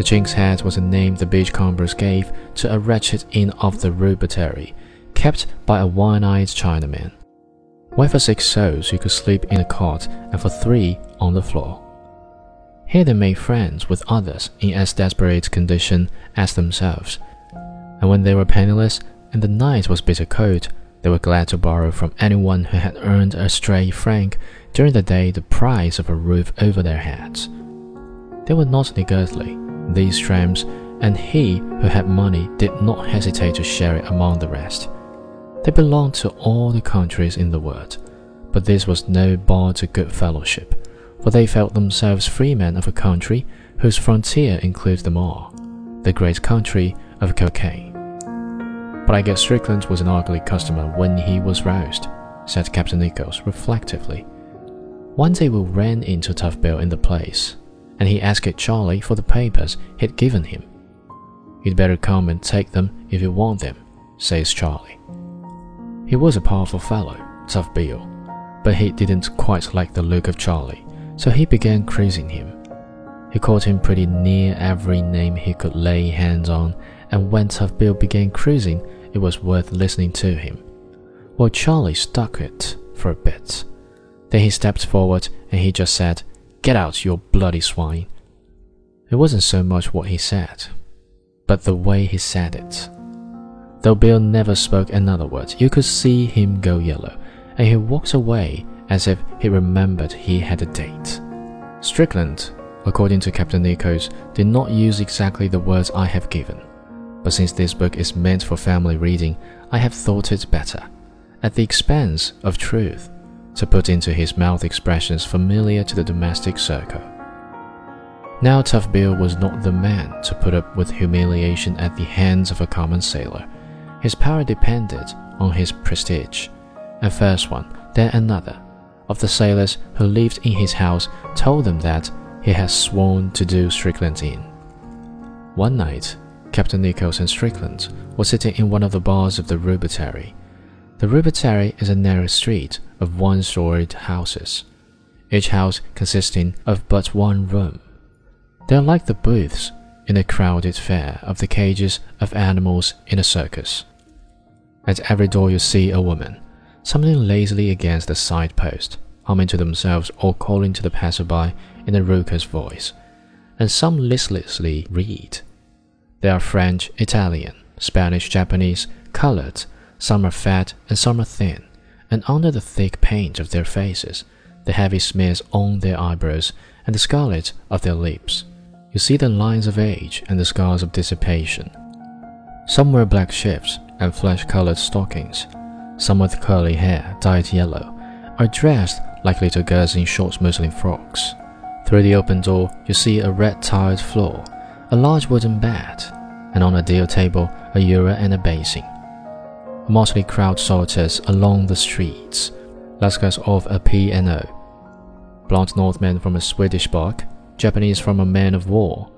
The Chink's Head was a name the beachcombers gave to a wretched inn of the Rue Bouterie, kept by a one-eyed Chinaman. Where for six sous you could sleep in a cot, and for three on the floor. Here they made friends with others in as desperate condition as themselves, and when they were penniless and the night was bitter cold, they were glad to borrow from anyone who had earned a stray franc during the day the price of a roof over their heads. They were not niggardly, these tramps, and he who had money did not hesitate to share it among the rest. They belonged to all the countries in the world, but this was no bar to good fellowship, for they felt themselves freemen of a country whose frontier includes them all, the great country of Cockaine. But I guess Strickland was an ugly customer when he was roused, said Captain Nichols reflectively. One day we ran into Tough Bill in the place, and he asked Charlie for the papers he'd given him. You'd better come and take them if you want them, says Charlie. He was a powerful fellow, Tough Bill, but he didn't quite like the look of Charlie, so he began cruising him. He called him pretty near every name he could lay hands on, and when Tough Bill began cruising, it was worth listening to him. Well, Charlie stuck it for a bit. Then he stepped forward and he just said, Get out, you bloody swine. It wasn't so much what he said, but the way he said it. Tough Bill never spoke another word, you could see him go yellow, and he walked away as if he remembered he had a date. Strickland, according to Captain Nichols, did not use exactly the words I have given, but since this book is meant for family reading, I have thought it better, at the expense of truth, to put into his mouth expressions familiar to the domestic circle. Now Tough Bill was not the man to put up with humiliation at the hands of a common sailor. His power depended on his prestige. And first one, then another, of the sailors who lived in his house told them that he had sworn to do Strickland in. One night, Captain Nichols and Strickland were sitting in one of the bars of the Rue Bouterie. The Rue Bouterie is a narrow street of one-storied houses, each house consisting of but one room. They are like the booths in a crowded fair of the cages of animals in a circus. At every door you see a woman, something lazily against the side post, humming to themselves or calling to the passerby in a raucous voice, and some listlessly read. They are French, Italian, Spanish, Japanese, colored, some are fat and some are thin, and under the thick paint of their faces, the heavy smears on their eyebrows, and the scarlet of their lips, you see the lines of age and the scars of dissipation. Some wear black shifts and flesh colored stockings. Some with curly hair dyed yellow are dressed like little girls in short muslin frocks. Through the open door, you see a red tiled floor, a large wooden bed, and on a deal table, a ewer and a basin. A motley crowd saunters along the streets, lascars of a P&O. Blond Northmen from a Swedish bark, Japanese from a man of war,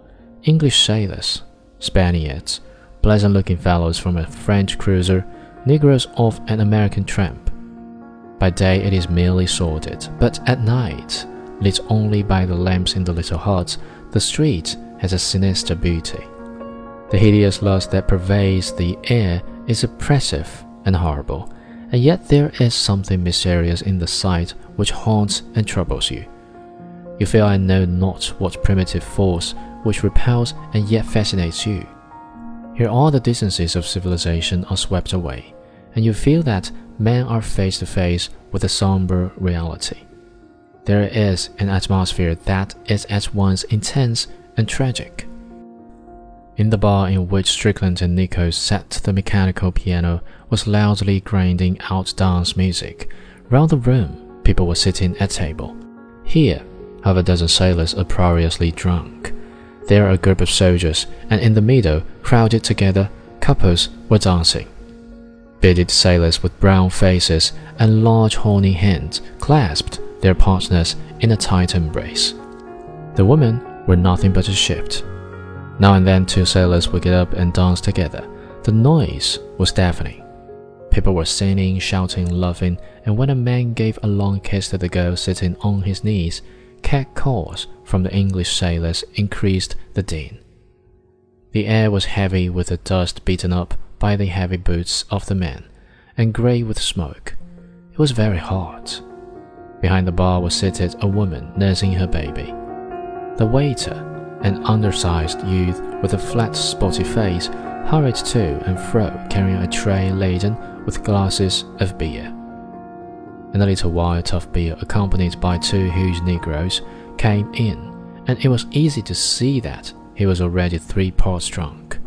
English sailors, Spaniards, pleasant looking fellows from a French cruiser, Negroes of an American tramp. By day it is merely sordid, but at night, lit only by the lamps in the little huts, the street has a sinister beauty. The hideous lust that pervades the air is oppressive and horrible, and yet there is something mysterious in the sight which haunts and troubles you. You feel I know not what primitive force which repels and yet fascinates you. Here all the distances of civilization are swept away, and you feel that men are face to face with a somber reality. There is an atmosphere that is at once intense and tragic. In the bar in which Strickland and Nichols sat the mechanical piano was loudly grinding out dance music. Round the room, people were sitting at table. Here, half a dozen sailors uproariously drunk. there a group of soldiers, and in the middle, crowded together, couples were dancing. Bearded sailors with brown faces and large horny hands clasped their partners in a tight embrace. The women were nothing but a shift. Now and then, two sailors would get up and dance together. The noise was deafening. People were singing, shouting, laughing, and when a man gave a long kiss to the girl sitting on his knees, cat calls from the English sailors increased the din. The air was heavy with the dust beaten up by the heavy boots of the men, and grey with smoke. It was very hot. Behind the bar was seated a woman nursing her baby. The waiter, an undersized youth with a flat, spotty face, hurried to and fro carrying a tray laden with glasses of beer. In a little while, Tough Bill, accompanied by two huge Negroes, came in, and it was easy to see that he was already three parts drunk.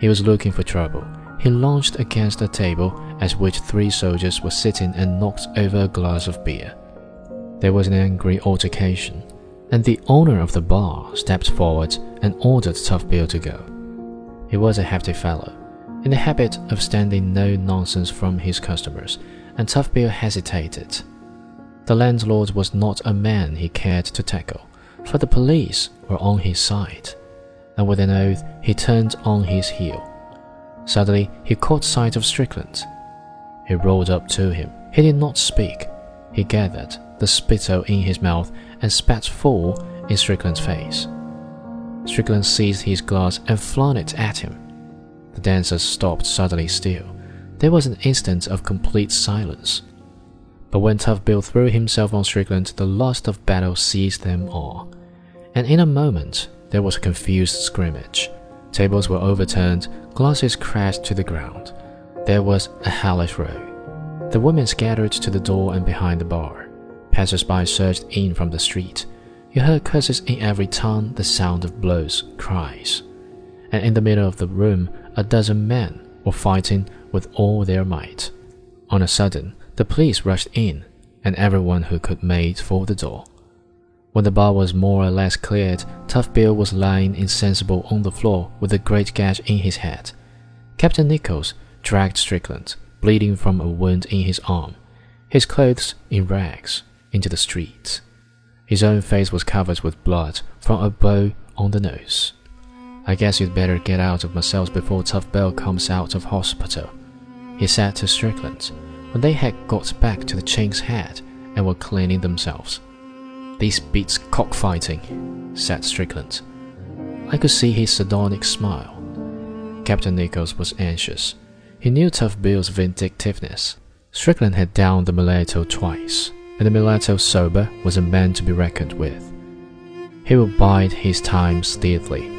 He was looking for trouble. He launched against a table at which three soldiers were sitting and knocked over a glass of beer. There was an angry altercation, and the owner of the bar stepped forward and ordered Tough Bill to go. He was a hefty fellow, in the habit of standing no nonsense from his customers, and Tough Bill hesitated. The landlord was not a man he cared to tackle, for the police were on his side, and with an oath he turned on his heel. Suddenly he caught sight of Strickland. He rolled up to him. He did not speak. He gathered the spittle in his mouth and spat full in Strickland's face. Strickland seized his glass and flung it at him. The dancers stopped suddenly still. There was an instant of complete silence. But when Tough Bill threw himself on Strickland, the lust of battle seized them all. And in a moment, there was a confused scrimmage. Tables were overturned, glasses crashed to the ground. There was a hellish row. The women scattered to the door and behind the bar. Passers-by surged in from the street. You heard curses in every tongue, the sound of blows, cries. And in the middle of the room, a dozen men were fighting with all their might. On a sudden, the police rushed in, and everyone who could made for the door. When the bar was more or less cleared, Tough Bill was lying insensible on the floor with a great gash in his head. Captain Nichols dragged Strickland, bleeding from a wound in his arm, his clothes in rags, into the street. His own face was covered with blood from a blow on the nose. I guess you'd better get out of my before Tough Bill comes out of hospital, he said to Strickland when they had got back to the Chink's Head and were cleaning themselves. This beats cockfighting, said Strickland. I could see his sardonic smile. Captain Nichols was anxious. He knew Tough Bill's vindictiveness. Strickland had downed the mulatto twice, and the mulatto sober was a man to be reckoned with. He would bide his time steadily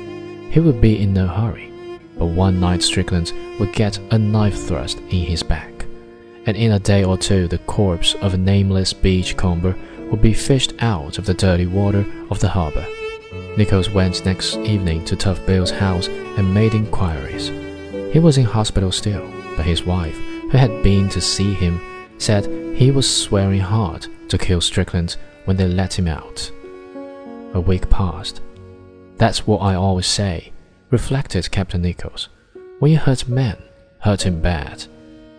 he would be in no hurry, but one night Strickland would get a knife thrust in his back, and in a day or two the corpse of a nameless beachcomber would be fished out of the dirty water of the harbor. Nichols went next evening to Tough Bill's house and made inquiries. He was in hospital still, but his wife, who had been to see him, said he was swearing hard to kill Strickland when they let him out. A week passed. That's what I always say, reflected Captain Nichols. When you hurt men, hurt him bad.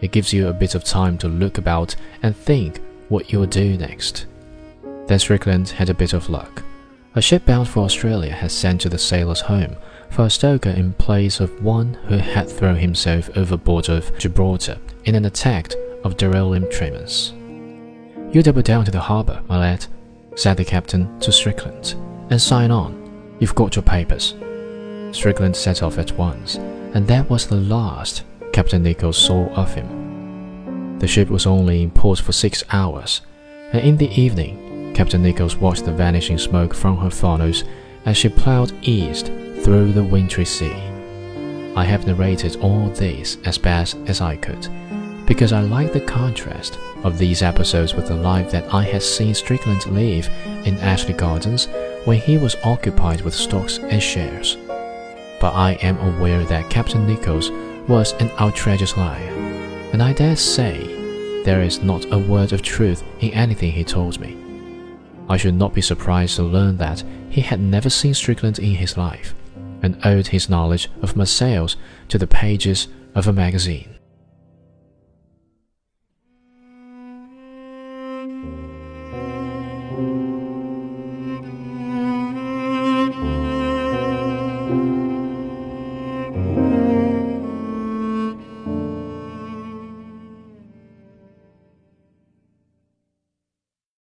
It gives you a bit of time to look about and think what you'll do next. Then Strickland had a bit of luck. A ship bound for Australia had sent to the sailors' home for a stoker in place of one who had thrown himself overboard of Gibraltar in an attack of delirium tremens. You double down to the harbour, my lad, said the captain to Strickland, and sign on. You've got your papers. Strickland set off at once, and that was the last Captain Nichols saw of him. The ship was only in port for six hours, and in the evening, Captain Nichols watched the vanishing smoke from her funnels as she ploughed east through the wintry sea. I have narrated all this as best as I could, because I like the contrast of these episodes with the life that I had seen Strickland live in Ashley Gardens when he was occupied with stocks and shares. But I am aware that Captain Nichols was an outrageous liar, and I dare say there is not a word of truth in anything he told me. I should not be surprised to learn that he had never seen Strickland in his life, and owed his knowledge of Marseilles to the pages of a magazine.